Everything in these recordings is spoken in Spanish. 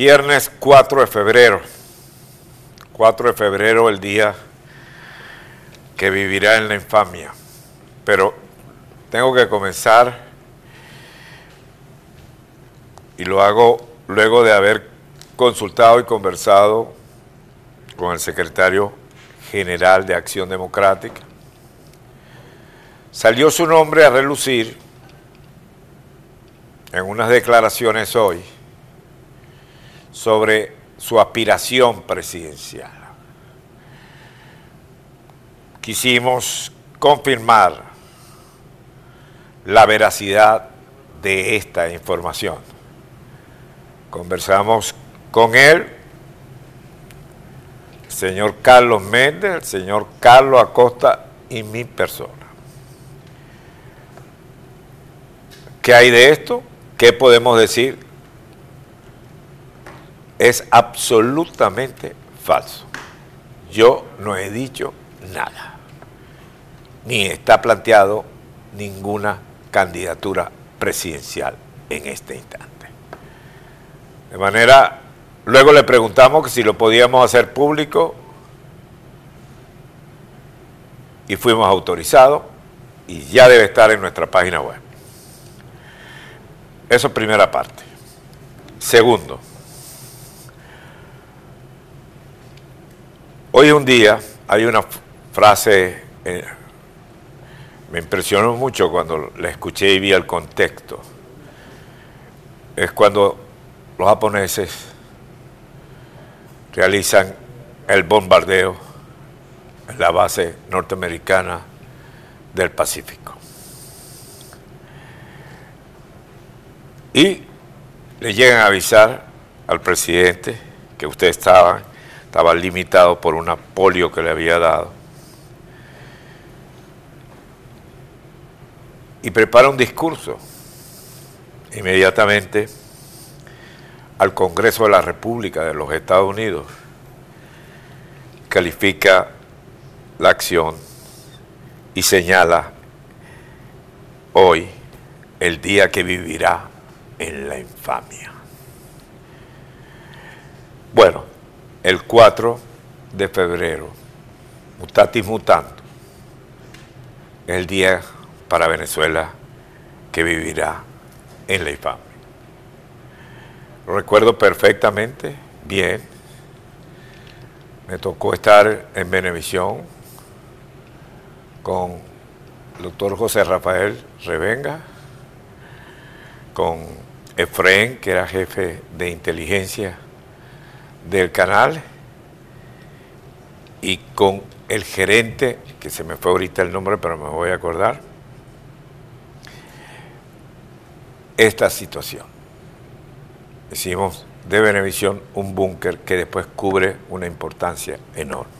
Viernes 4 de febrero. 4 de febrero, el día que vivirá en la infamia. Pero tengo que comenzar y lo hago luego de haber consultado y conversado con el secretario general de Acción Democrática. Salió su nombre a relucir en unas declaraciones hoy sobre su aspiración presidencial. Quisimos confirmar la veracidad de esta información. Conversamos con él, el señor Carlos Méndez, el señor Carlos Acosta y mi persona. ¿Qué hay de esto? ¿Qué podemos decir? Es absolutamente falso. Yo no he dicho nada. Ni está planteado ninguna candidatura presidencial en este instante. De manera, luego le preguntamos que si lo podíamos hacer público y fuimos autorizados y ya debe estar en nuestra página web. Eso es primera parte. Segundo, hoy un día hay una frase, eh, me impresionó mucho cuando la escuché y vi el contexto. Es cuando los japoneses realizan el bombardeo en la base norteamericana del Pacífico. Y le llegan a avisar al presidente que usted estaba, estaba limitado por una polio que le había dado. Y prepara un discurso. Inmediatamente al Congreso de la República de los Estados Unidos califica la acción y señala hoy el día que vivirá en la infamia. Bueno, el 4 de febrero, mutatis mutando, el día para Venezuela que vivirá en la infamia. Lo recuerdo perfectamente, bien. Me tocó estar en Venevisión con el doctor José Rafael Revenga, con Efraín, que era jefe de inteligencia del canal, y con el gerente, que se me fue ahorita el nombre, pero me voy a acordar, esta situación. Hicimos de Benevisión un búnker que después cubre una importancia enorme.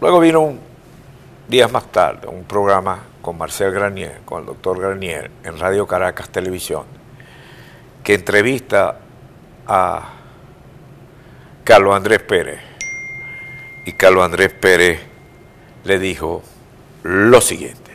Luego vino un días más tarde, un programa con Marcel Granier, con el doctor Granier, en Radio Caracas Televisión, que entrevista a Carlos Andrés Pérez. Y Carlos Andrés Pérez le dijo lo siguiente.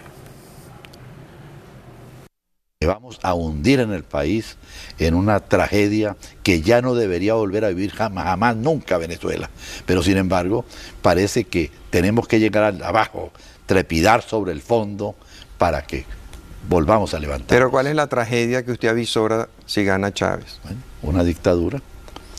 Vamos a hundir en el país en una tragedia que ya no debería volver a vivir jamás, jamás, nunca Venezuela. Pero sin embargo, parece que tenemos que llegar abajo, trepidar sobre el fondo para que volvamos a levantar. Pero ¿cuál es la tragedia que usted avisora si gana Chávez? Bueno, una dictadura.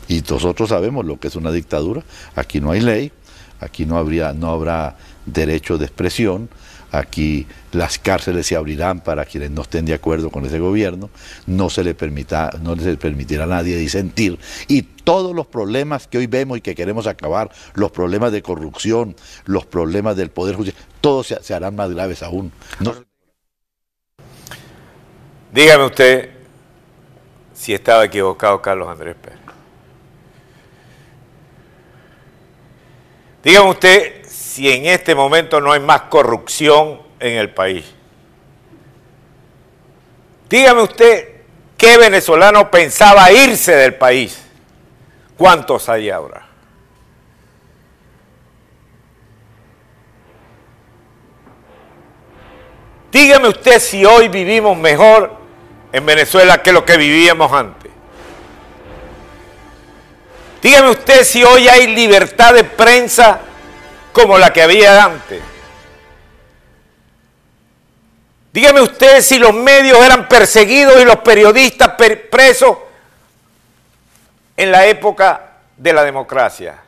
Y nosotros sabemos lo que es una dictadura. Aquí no hay ley, aquí no, habría, no habrá derecho de expresión, Aquí las cárceles se abrirán para quienes no estén de acuerdo con ese gobierno, no se le, permita, no se le permitirá a nadie disentir. Y todos los problemas que hoy vemos y que queremos acabar, los problemas de corrupción, los problemas del Poder Judicial, todos se, harán más graves aún. Dígame usted si estaba equivocado Carlos Andrés Pérez. Dígame usted si en este momento no hay más corrupción en el país. Dígame usted qué venezolano pensaba irse del país. ¿Cuántos hay ahora? Dígame usted si hoy vivimos mejor en Venezuela que lo que vivíamos antes. Dígame usted si hoy hay libertad de prensa como la que había antes. Dígame usted si los medios eran perseguidos y los periodistas presos en la época de la democracia.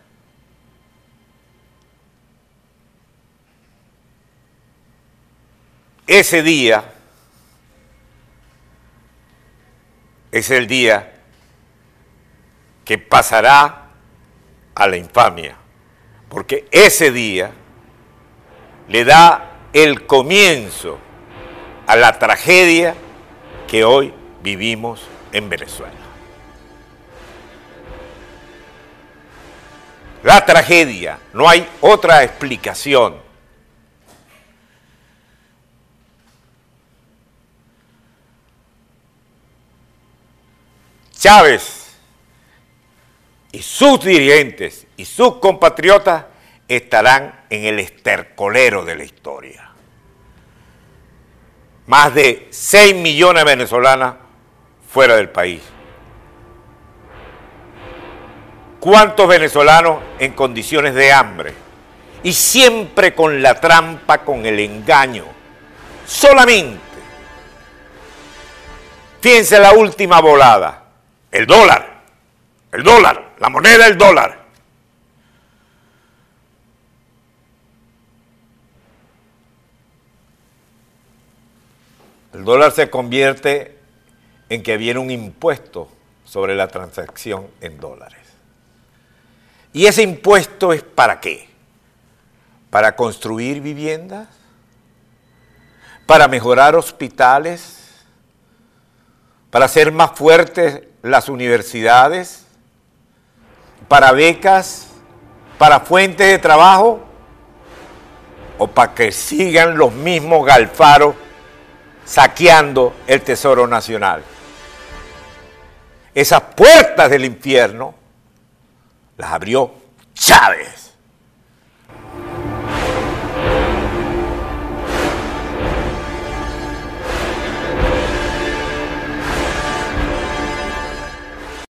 Ese día es el día que pasará a la infamia, porque ese día le da el comienzo a la tragedia que hoy vivimos en Venezuela. La tragedia, no hay otra explicación Chávez y sus dirigentes y sus compatriotas estarán en el estercolero de la historia. Más de 6 millones de venezolanas fuera del país. ¿Cuántos venezolanos en condiciones de hambre? Y siempre con la trampa, con el engaño. Solamente. Fíjense la última volada el dólar, el dólar, la moneda el dólar. El dólar se convierte en que viene un impuesto sobre la transacción en dólares. ¿Y ese impuesto es para qué? ¿Para construir viviendas? ¿Para mejorar hospitales? ¿Para hacer más fuertes las universidades, para becas, para fuentes de trabajo o para que sigan los mismos galfaros saqueando el Tesoro Nacional. Esas puertas del infierno las abrió Chávez.